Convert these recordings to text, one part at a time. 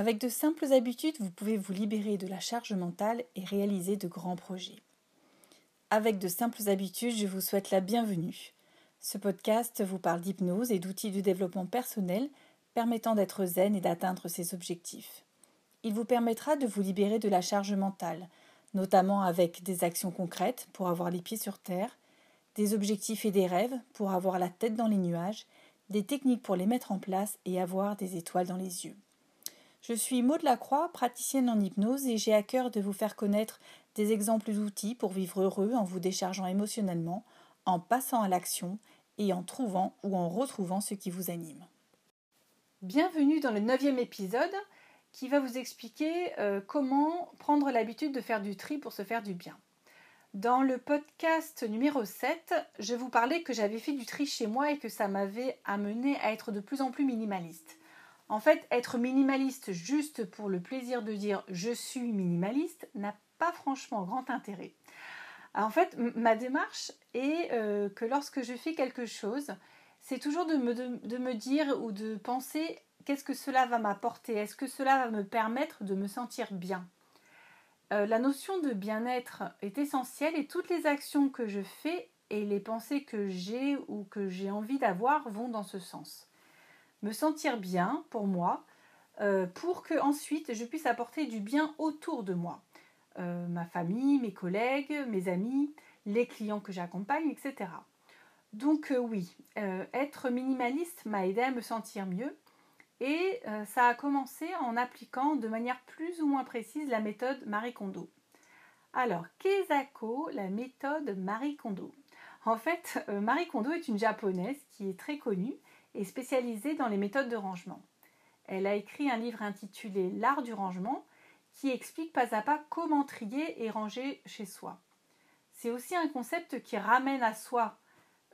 Avec de simples habitudes, vous pouvez vous libérer de la charge mentale et réaliser de grands projets. Avec de simples habitudes, je vous souhaite la bienvenue. Ce podcast vous parle d'hypnose et d'outils de développement personnel permettant d'être zen et d'atteindre ses objectifs. Il vous permettra de vous libérer de la charge mentale, notamment avec des actions concrètes pour avoir les pieds sur terre, des objectifs et des rêves pour avoir la tête dans les nuages, des techniques pour les mettre en place et avoir des étoiles dans les yeux. Je suis Maud Lacroix, praticienne en hypnose et j'ai à cœur de vous faire connaître des exemples d'outils pour vivre heureux en vous déchargeant émotionnellement, en passant à l'action et en trouvant ou en retrouvant ce qui vous anime. Bienvenue dans le neuvième épisode qui va vous expliquer euh, comment prendre l'habitude de faire du tri pour se faire du bien. Dans le podcast numéro 7, je vous parlais que j'avais fait du tri chez moi et que ça m'avait amené à être de plus en plus minimaliste. En fait, être minimaliste juste pour le plaisir de dire je suis minimaliste n'a pas franchement grand intérêt. En fait, ma démarche est euh, que lorsque je fais quelque chose, c'est toujours de me, dire ou de penser qu'est-ce que cela va m'apporter, est-ce que cela va me permettre de me sentir bien? Euh, la notion de bien-être est essentielle et toutes les actions que je fais et les pensées que j'ai ou que j'ai envie d'avoir vont dans ce sens. Me sentir bien pour moi, euh, pour que ensuite je puisse apporter du bien autour de moi. Euh, ma famille, mes collègues, mes amis, les clients que j'accompagne, etc. Donc oui, être minimaliste m'a aidé à me sentir mieux et euh, ça a commencé en appliquant de manière plus ou moins précise la méthode Marie Kondo. Alors, Kezako, la méthode Marie Kondo. En fait, euh, Marie Kondo est une japonaise qui est très connue et spécialisée dans les méthodes de rangement. Elle a écrit un livre intitulé L'art du rangement qui explique pas à pas comment trier et ranger chez soi. C'est aussi un concept qui ramène à soi.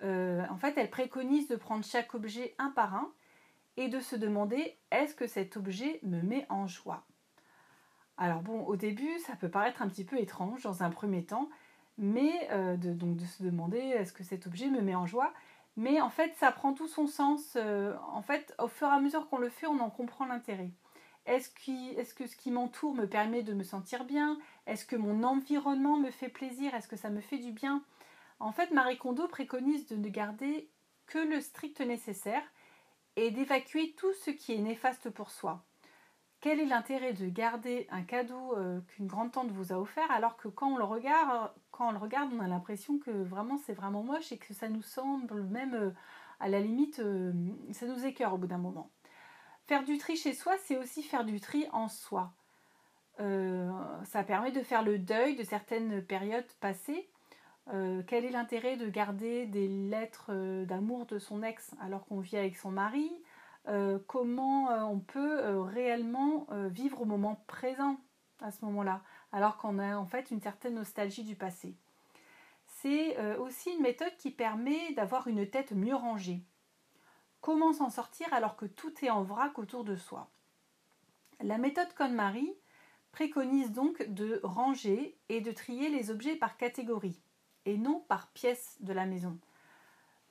Euh, en fait, elle préconise de prendre chaque objet un par un et de se demander est-ce que cet objet me met en joie? Alors bon, au début, ça peut paraître un petit peu étrange dans un premier temps, mais euh, donc de se demander est-ce que cet objet me met en joie? Mais en fait, ça prend tout son sens. Euh, en fait, au fur et à mesure qu'on le fait, on en comprend l'intérêt. Est-ce est que ce qui m'entoure me permet de me sentir bien? Est-ce que mon environnement me fait plaisir? Est-ce que ça me fait du bien? En fait, Marie Kondo préconise de ne garder que le strict nécessaire et d'évacuer tout ce qui est néfaste pour soi. Quel est l'intérêt de garder un cadeau euh, qu'une grande tante vous a offert alors que quand on le regarde, on a l'impression que vraiment c'est vraiment moche et que ça nous semble même euh, à la limite, euh, ça nous écœure au bout d'un moment. Faire du tri chez soi, c'est aussi faire du tri en soi. ça permet de faire le deuil de certaines périodes passées quel est l'intérêt de garder des lettres d'amour de son ex alors qu'on vit avec son mari? Euh, Comment on peut réellement vivre au moment présent à ce moment-là alors qu'on a en fait une certaine nostalgie du passé C'est aussi une méthode qui permet d'avoir une tête mieux rangée. Comment s'en sortir alors que tout est en vrac autour de soi? La méthode KonMari préconise donc de ranger et de trier les objets par catégorie et non par pièce de la maison.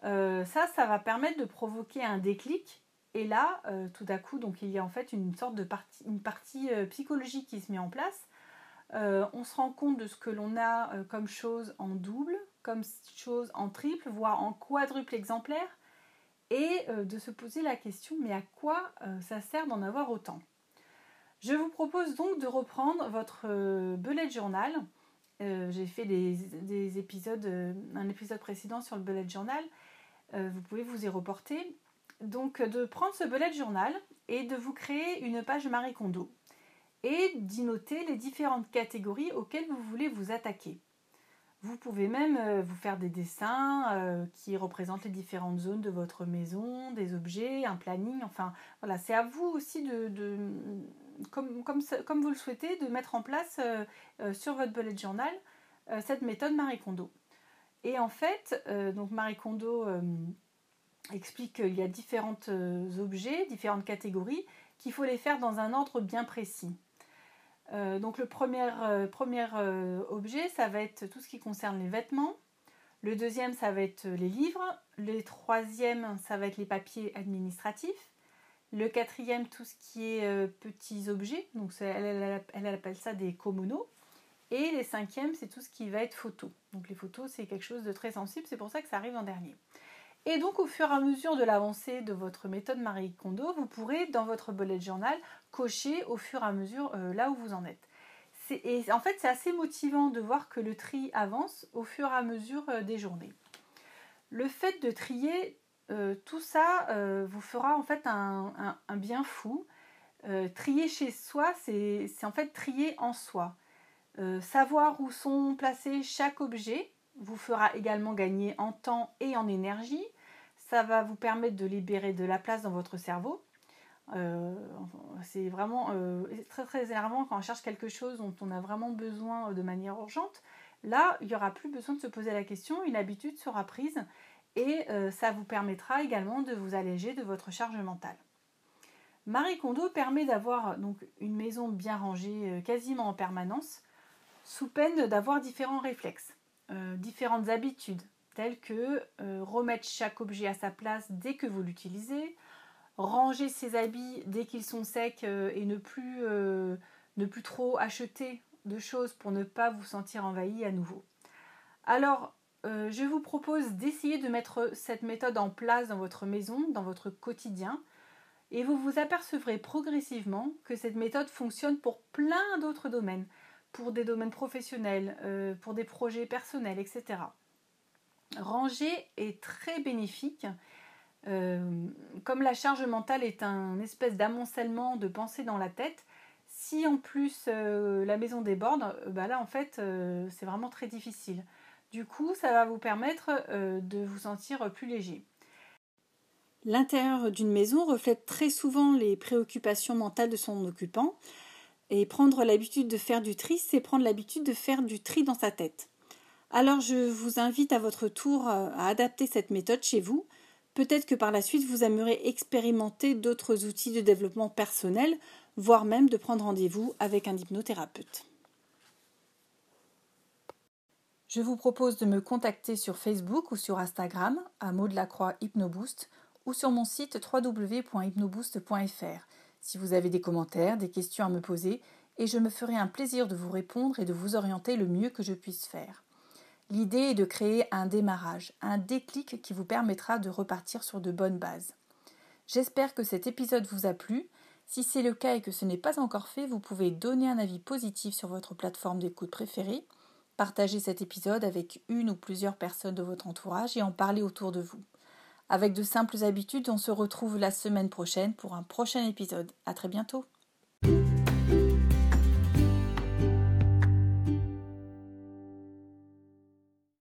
Euh, ça, ça va permettre de provoquer un déclic. Et là, euh, tout à coup, donc il y a en fait une sorte de partie, une partie euh, psychologique qui se met en place. on se rend compte de ce que l'on a comme chose en double, comme chose en triple, voire en quadruple exemplaire, et de se poser la question mais à quoi ça sert d'en avoir autant? Je vous propose donc de reprendre votre bullet journal euh, j'ai fait des, épisodes, euh, un épisode précédent sur le bullet journal. Euh, vous pouvez vous y reporter. Donc, de prendre ce bullet journal et de vous créer une page Marie Kondo et d'y noter les différentes catégories auxquelles vous voulez vous attaquer. Vous pouvez même vous faire des dessins qui représentent les différentes zones de votre maison, des objets, un planning. Enfin, voilà, c'est à vous aussi de, comme, comme, vous le souhaitez, de mettre en place euh, euh, sur votre bullet journal euh, cette méthode Marie Kondo. Et en fait, donc Marie Kondo explique qu'il y a différents objets, différentes catégories, qu'il faut les faire dans un ordre bien précis. donc le premier, premier objet, ça va être tout ce qui concerne les vêtements. Le deuxième, ça va être les livres. Le troisième, ça va être les papiers administratifs. Le quatrième, tout ce qui est euh, petits objets. Donc elle, elle, appelle ça des komonos. Et les cinquièmes, c'est tout ce qui va être photo. Donc les photos, c'est quelque chose de très sensible, c'est pour ça que ça arrive en dernier. Et donc au fur et à mesure de l'avancée de votre méthode Marie Kondo, vous pourrez dans votre bullet journal cocher au fur et à mesure euh, là où vous en êtes. Et en fait, c'est assez motivant de voir que le tri avance au fur et à mesure euh, des journées. Le fait de trier euh, tout ça vous fera en fait un, un bien fou. trier chez soi, c'est en fait trier en soi. savoir où sont placés chaque objet vous fera également gagner en temps et en énergie ça va vous permettre de libérer de la place dans votre cerveau. Euh, c'est vraiment euh, très très énervant quand on cherche quelque chose dont on a vraiment besoin de manière urgente. Là, il n'y aura plus besoin de se poser la question, une habitude sera prise et euh, ça vous permettra également de vous alléger de votre charge mentale. Marie Kondo permet d'avoir donc une maison bien rangée quasiment en permanence, sous peine d'avoir différents réflexes, différentes habitudes, tels que euh, remettre chaque objet à sa place dès que vous l'utilisez, ranger ses habits dès qu'ils sont secs euh, et ne plus, euh, ne plus trop acheter de choses pour ne pas vous sentir envahi à nouveau. Alors, je vous propose d'essayer de mettre cette méthode en place dans votre maison, dans votre quotidien, et vous vous apercevrez progressivement que cette méthode fonctionne pour plein d'autres domaines, pour des domaines professionnels, pour des projets personnels, etc. Ranger est très bénéfique. Euh, comme la charge mentale est un espèce d'amoncellement de pensées dans la tête, si en plus euh, la maison déborde, euh, bah là en fait c'est vraiment très difficile. Du coup, ça va vous permettre de vous sentir plus léger. L'intérieur d'une maison reflète très souvent les préoccupations mentales de son occupant. Et prendre l'habitude de faire du tri, c'est prendre l'habitude de faire du tri dans sa tête. Alors je vous invite à votre tour euh, à adapter cette méthode chez vous. Peut-être que par la suite vous aimerez expérimenter d'autres outils de développement personnel, voire même de prendre rendez-vous avec un hypnothérapeute. Je vous propose de me contacter sur Facebook ou sur Instagram à mot de la croix Hypnoboost ou sur mon site www.hypnoboost.fr si vous avez des commentaires, des questions à me poser et je me ferai un plaisir de vous répondre et de vous orienter le mieux que je puisse faire. L'idée est de créer un démarrage, un déclic qui vous permettra de repartir sur de bonnes bases. J'espère que cet épisode vous a plu. Si c'est le cas et que ce n'est pas encore fait, vous pouvez donner un avis positif sur votre plateforme d'écoute préférée, partager cet épisode avec une ou plusieurs personnes de votre entourage et en parler autour de vous. Avec de simples habitudes, on se retrouve la semaine prochaine pour un prochain épisode. À très bientôt.